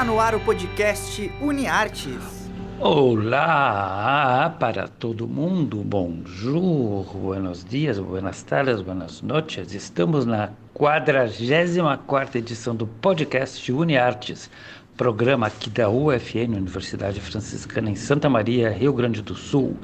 Está no ar o podcast UniArtes. Olá para todo mundo, bonjour, buenos dias, buenas tardes, buenas noches. Estamos na 44 edição do podcast UniArtes, programa aqui da UFN, Universidade Franciscana em Santa Maria, Rio Grande do Sul.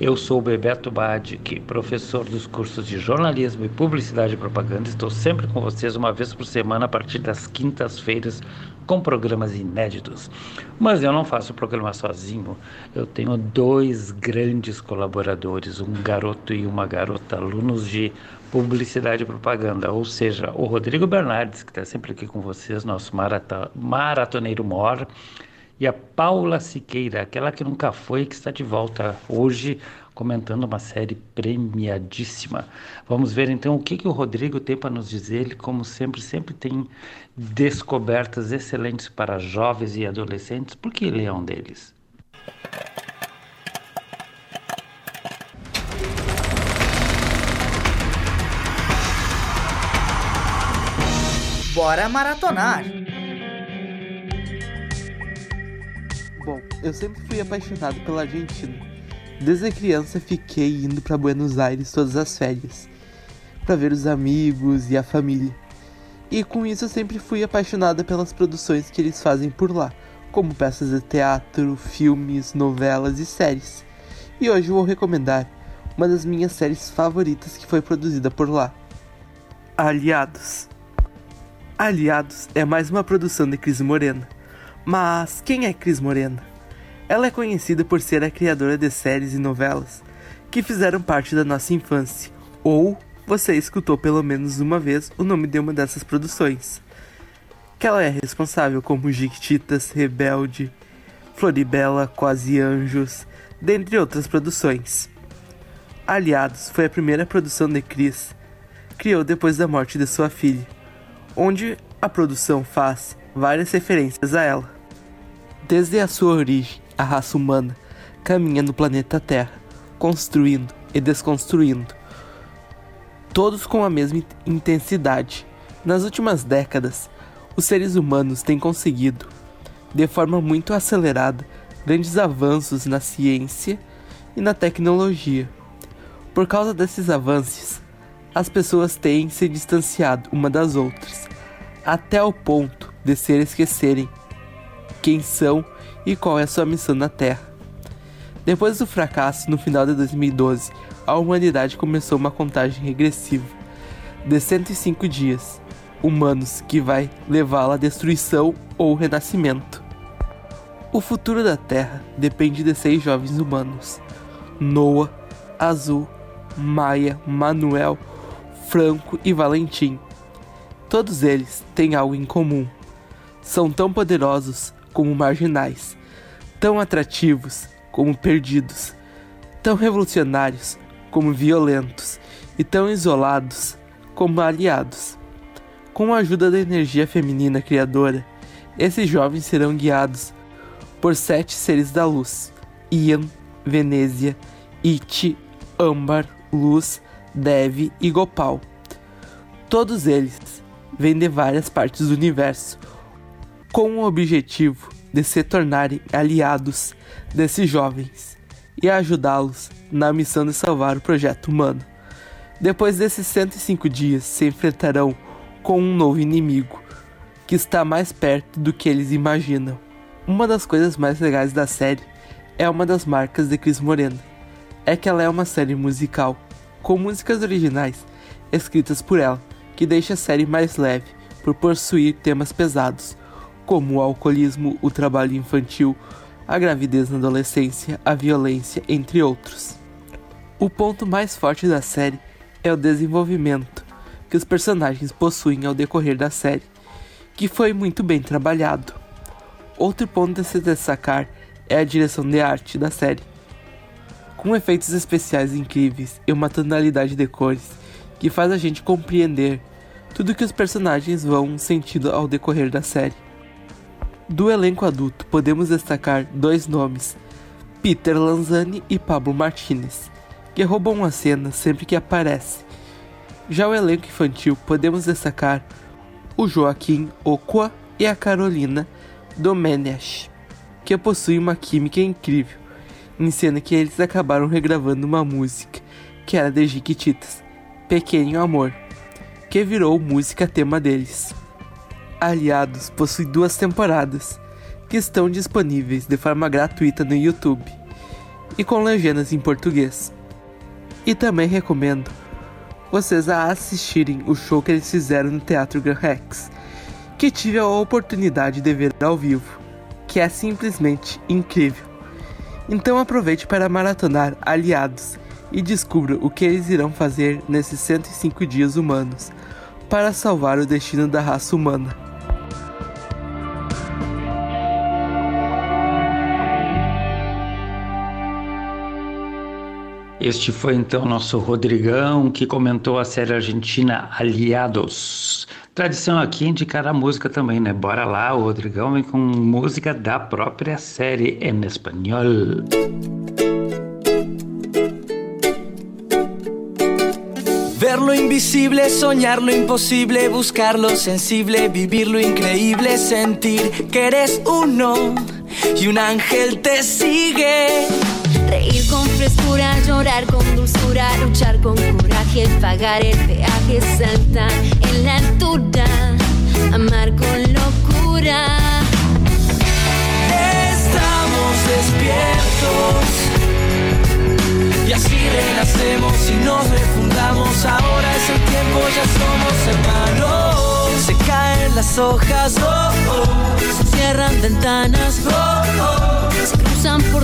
Eu sou o Bebeto Badic, professor dos cursos de jornalismo e publicidade e propaganda. Estou sempre com vocês uma vez por semana a partir das quintas-feiras com programas inéditos. Mas eu não faço o programa sozinho. Eu tenho dois grandes colaboradores, um garoto e uma garota, alunos de publicidade e propaganda, ou seja, o Rodrigo Bernardes, que está sempre aqui com vocês, nosso marata, maratoneiro mor, e a Paula Siqueira, aquela que nunca foi, que está de volta hoje comentando uma série premiadíssima. Vamos ver então o que, que o Rodrigo tem para nos dizer. Ele, como sempre, sempre tem descobertas excelentes para jovens e adolescentes, porque ele é um deles. Bora maratonar! Bom, eu sempre fui apaixonado pela Argentina. Desde criança fiquei indo para Buenos Aires todas as férias, para ver os amigos e a família. E com isso eu sempre fui apaixonada pelas produções que eles fazem por lá, como peças de teatro, filmes, novelas e séries. E hoje vou recomendar uma das minhas séries favoritas que foi produzida por lá. Aliados. Aliados é mais uma produção de Cris Morena. Mas quem é Cris Morena? Ela é conhecida por ser a criadora de séries e novelas que fizeram parte da nossa infância, ou você escutou pelo menos uma vez o nome de uma dessas produções. Que ela é responsável como Jiquititas, Rebelde, Floribela, Quase Anjos, dentre outras produções. Aliados foi a primeira produção de Cris, criou depois da morte de sua filha onde a produção faz várias referências a ela. Desde a sua origem, a raça humana caminha no planeta Terra, construindo e desconstruindo, todos com a mesma intensidade. Nas últimas décadas, os seres humanos têm conseguido, de forma muito acelerada, grandes avanços na ciência e na tecnologia. Por causa desses avanços, as pessoas têm se distanciado uma das outras, até o ponto de se esquecerem quem são e qual é a sua missão na Terra. Depois do fracasso no final de 2012, a humanidade começou uma contagem regressiva de 105 dias humanos que vai levá-la à destruição ou renascimento. O futuro da Terra depende de seis jovens humanos: Noah, Azul, Maia, Manuel, Franco e Valentim. Todos eles têm algo em comum. São tão poderosos como marginais, tão atrativos como perdidos, tão revolucionários como violentos e tão isolados como aliados. Com a ajuda da energia feminina criadora, esses jovens serão guiados por sete seres da luz: Ian, Venezia, Iti, Âmbar, Luz, Dev e Gopal. Todos eles vêm de várias partes do universo, com o objetivo de se tornarem aliados desses jovens e ajudá-los na missão de salvar o projeto humano. Depois desses 105 dias, se enfrentarão com um novo inimigo que está mais perto do que eles imaginam. Uma das coisas mais legais da série é uma das marcas de Cris Morena, é que ela é uma série musical com músicas originais escritas por ela, que deixa a série mais leve por possuir temas pesados, como o alcoolismo, o trabalho infantil, a gravidez na adolescência, a violência, entre outros. O ponto mais forte da série é o desenvolvimento que os personagens possuem ao decorrer da série, que foi muito bem trabalhado. Outro ponto a se destacar é a direção de arte da série, com efeitos especiais incríveis e uma tonalidade de cores que faz a gente compreender tudo que os personagens vão sentindo ao decorrer da série. Do elenco adulto, podemos destacar dois nomes, Peter Lanzani e Pablo Martinez, que roubam a cena sempre que aparece. Já o elenco infantil, podemos destacar o Joaquim Oqua e a Carolina Domenech, que possui uma química incrível, em cena que eles acabaram regravando uma música que era de Jiquititas, Pequeno Amor, que virou música tema deles. Aliados possui duas temporadas, que estão disponíveis de forma gratuita no YouTube e com legendas em português. E também recomendo vocês a assistirem o show que eles fizeram no Teatro Gran Rex, que tive a oportunidade de ver ao vivo, que é simplesmente incrível. Então aproveite para maratonar Aliados e descubra o que eles irão fazer nesses 105 dias humanos para salvar o destino da raça humana. Este foi então nosso Rodrigão que comentou a série argentina Aliados. Tradição aqui indicar a música também, né? Bora lá, o Rodrigão vem com música da própria série em espanhol. Ver lo invisible, soñar lo imposible, buscar lo sensible, vivir lo increíble, sentir que eres uno y un ángel te sigue. Reír con frescura, llorar con dulzura, luchar con coraje, pagar el peaje, saltar en la altura, amar con locura. Estamos despiertos y así renacemos y nos refundamos. Ahora es el tiempo, ya somos hermanos. Se caen las hojas, oh, oh. se cierran ventanas, oh.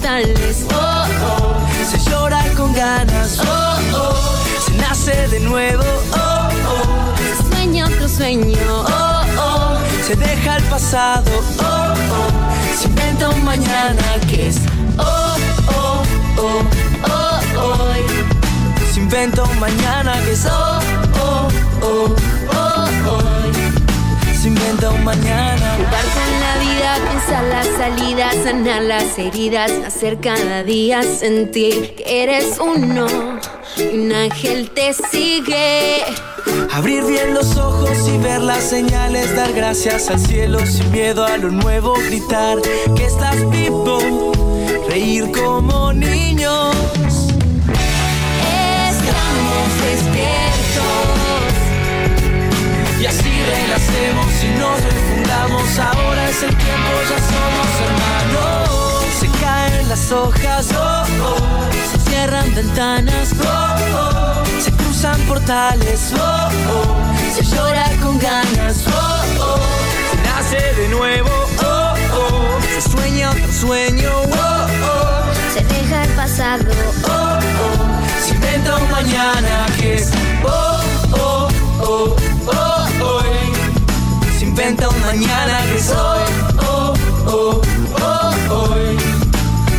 Oh, oh. Se llora con ganas, oh, oh. Se nace de nuevo, oh, oh. se sueña sueño, oh, oh. Se deja el pasado, oh, oh. Se inventa un mañana que es, oh, oh, oh, oh, hoy. Se inventa un mañana que es, oh, oh, oh, oh. Se inventa un mañana. Jugar con la vida, pensar la salida, sanar las heridas, hacer cada día sentir que eres uno y un ángel te sigue. Abrir bien los ojos y ver las señales, dar gracias al cielo sin miedo a lo nuevo, gritar que estás vivo, reír como niños. Nos refundamos. Ahora es el tiempo, ya somos hermanos. Se caen las hojas, oh, oh. se cierran ventanas, oh, oh. se cruzan portales, oh, oh. se llora con ganas, oh, oh. se nace de nuevo, oh, oh. se sueña otro sueño, oh, oh. Se deja el pasado, oh, oh. Se inventa un mañana que es oh, oh, oh, oh, hoy. Inventa un mañana que es hoy, oh, oh, oh, hoy.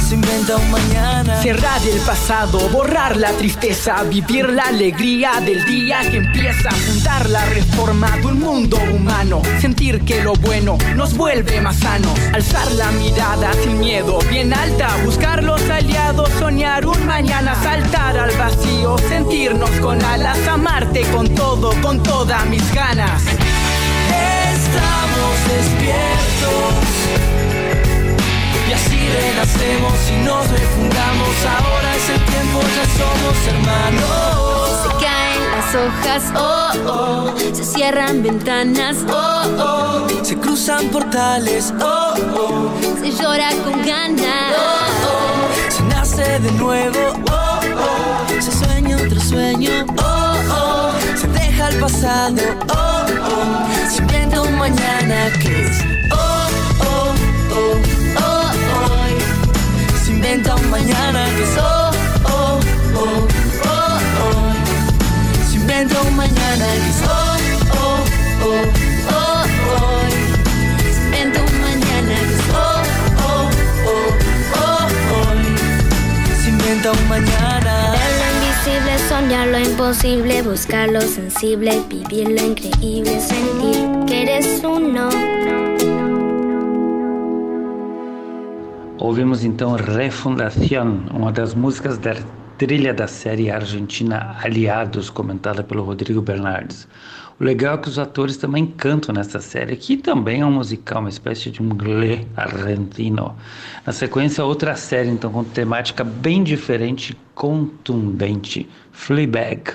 Se inventa un mañana. Cerrar el pasado, borrar la tristeza, vivir la alegría del día que empieza, fundar la reforma de un mundo humano, sentir que lo bueno nos vuelve más sanos, alzar la mirada sin miedo, bien alta, buscar los aliados, soñar un mañana, saltar al vacío, sentirnos con alas, amarte con todo, con todas mis ganas. Estamos despiertos y así renacemos y nos refundamos. Ahora es el tiempo, ya somos hermanos. se caen las hojas, oh, oh. Se cierran ventanas, oh, oh. Se cruzan portales, oh, oh, Se llora con ganas, oh, oh. se nace de nuevo, oh, oh, se sueña otro sueño, oh, oh, el pasado, oh, oh, inventa un mañana que es, oh, oh, oh, oh, hoy. Se inventa un mañana que es, oh, oh, oh, oh, hoy. Se inventa un mañana que es, oh, oh, oh, oh, hoy. Se inventa un mañana que es oh, oh, oh, oh, hoy. Se inventa un mañana. Ver lo imposible, buscar lo sensible, vivir lo increíble, sentir que eres uno. Ouvimos então Refundación, uma das músicas da trilha da série argentina Aliados, comentada pelo Rodrigo Bernardes. O legal é que os atores também cantam nessa série, que também é um musical, uma espécie de um glé argentino. Na sequência, outra série, então, com temática bem diferente contundente, Fleabag,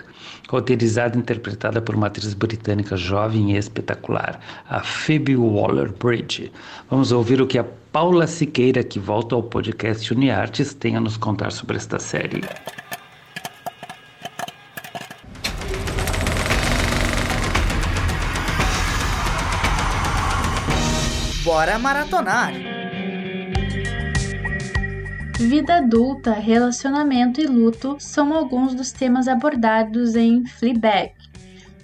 roteirizada e interpretada por uma atriz britânica jovem e espetacular, a Phoebe Waller-Bridge. Vamos ouvir o que a Paula Siqueira, que volta ao podcast Uniartes, tem a nos contar sobre esta série. Bora maratonar! Vida adulta, relacionamento e luto são alguns dos temas abordados em Fleabag,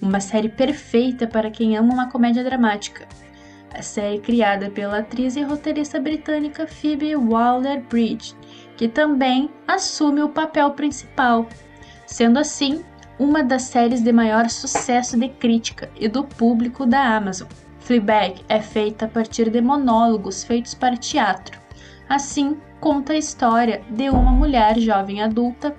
uma série perfeita para quem ama uma comédia dramática. A série criada pela atriz e roteirista britânica Phoebe Waller-Bridge, que também assume o papel principal, sendo assim uma das séries de maior sucesso de crítica e do público da Amazon. Fleabag é feita a partir de monólogos feitos para teatro. Assim, conta a história de uma mulher jovem adulta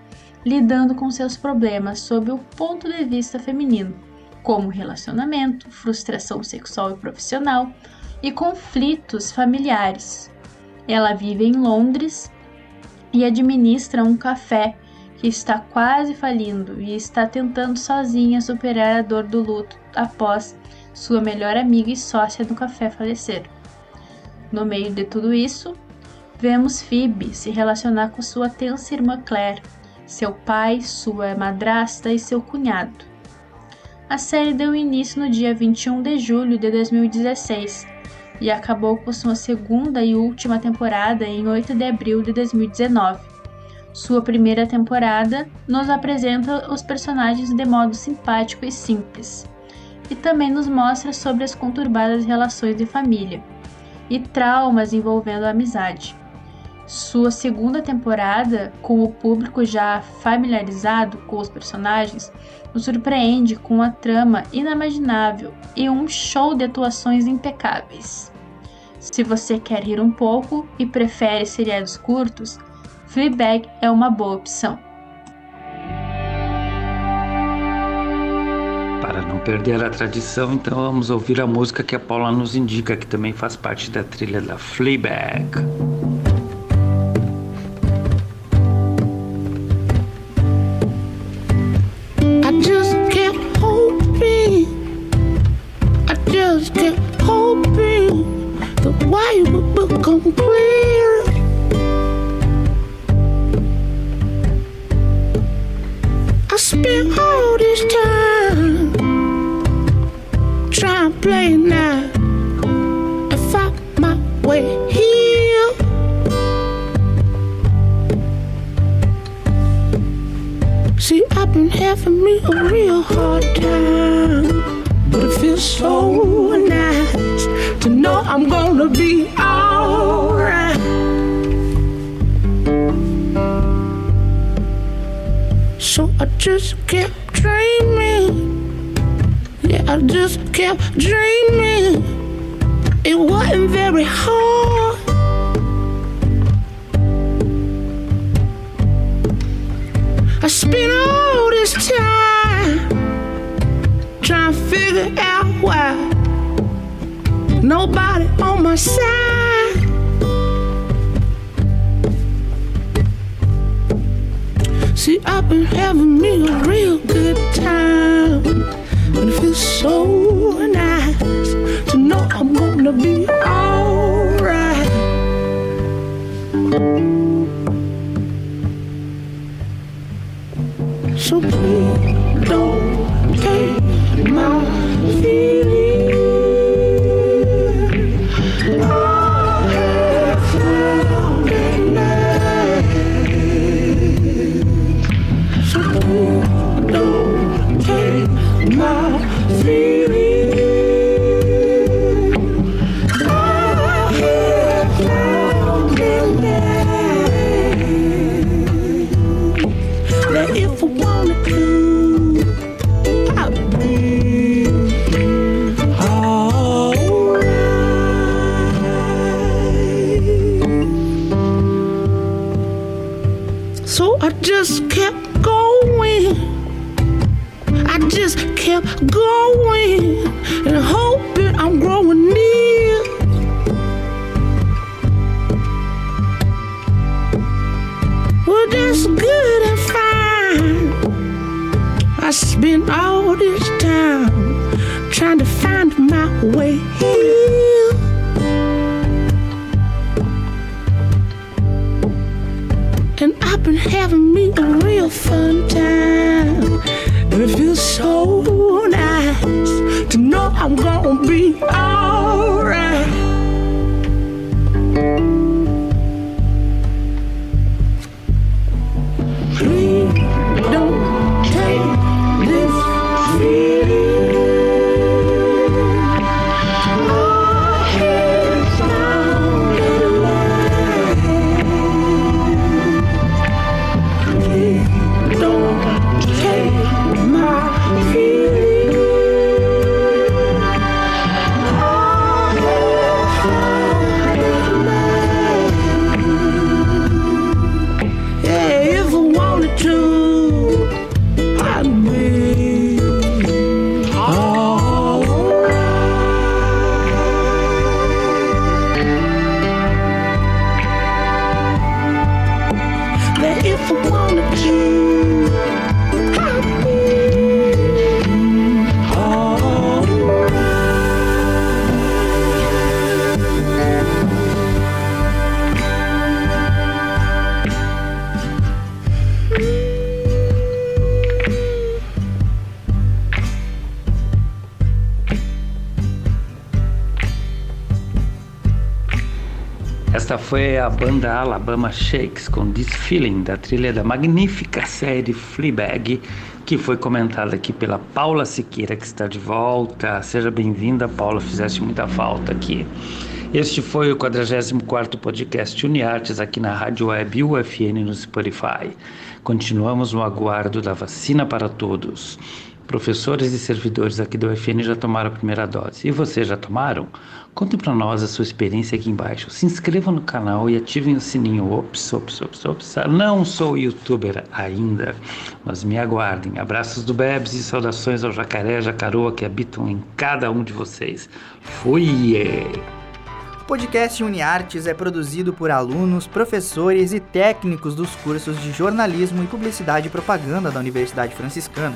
lidando com seus problemas sob o ponto de vista feminino, como relacionamento, frustração sexual e profissional e conflitos familiares. Ela vive em Londres e administra um café que está quase falindo e está tentando sozinha superar a dor do luto após sua melhor amiga e sócia no café falecer. No meio de tudo isso, vemos Phoebe se relacionar com sua tensa irmã Claire, seu pai, sua madrasta e seu cunhado. A série deu início no dia 21 de julho de 2016 e acabou com sua segunda e última temporada em 8 de abril de 2019. Sua primeira temporada nos apresenta os personagens de modo simpático e simples, e também nos mostra sobre as conturbadas relações de família e traumas envolvendo a amizade. Sua segunda temporada, com o público já familiarizado com os personagens, nos surpreende com a trama inimaginável e um show de atuações impecáveis. Se você quer rir um pouco e prefere seriados curtos, Fleabag é uma boa opção. Para não perder a tradição, então vamos ouvir a música que a Paula nos indica, que também faz parte da trilha da Fleabag. Been having me a real hard time, but it feels so nice to know I'm gonna be alright. So I just kept dreaming. Yeah, I just kept dreaming. It wasn't very hard. I spent all this time trying to figure out why nobody on my side. See, I've been having me a real good time. And it feels so nice to know I'm gonna be alright. So please don't So I just kept going. I just kept going and hoping I'm growing near. Well, that's good and fine. I spent all this time trying to find my way here. giving me a real fun. Foi a banda Alabama Shakes com This Feeling, da trilha da magnífica série Fleabag, que foi comentada aqui pela Paula Siqueira, que está de volta. Seja bem-vinda, Paula, fizeste muita falta aqui. Este foi o 44º podcast Uniartes aqui na Rádio Web UFN no Spotify. Continuamos no aguardo da vacina para todos. Professores e servidores aqui do UFN já tomaram a primeira dose. E vocês já tomaram? Contem para nós a sua experiência aqui embaixo. Se inscrevam no canal e ativem o sininho. Ops, ops, ops, ops. Não sou youtuber ainda, mas me aguardem. Abraços do Bebs e saudações ao jacaré jacaroa que habitam em cada um de vocês. Fui! O podcast UniArtes é produzido por alunos, professores e técnicos dos cursos de jornalismo e publicidade e propaganda da Universidade Franciscana.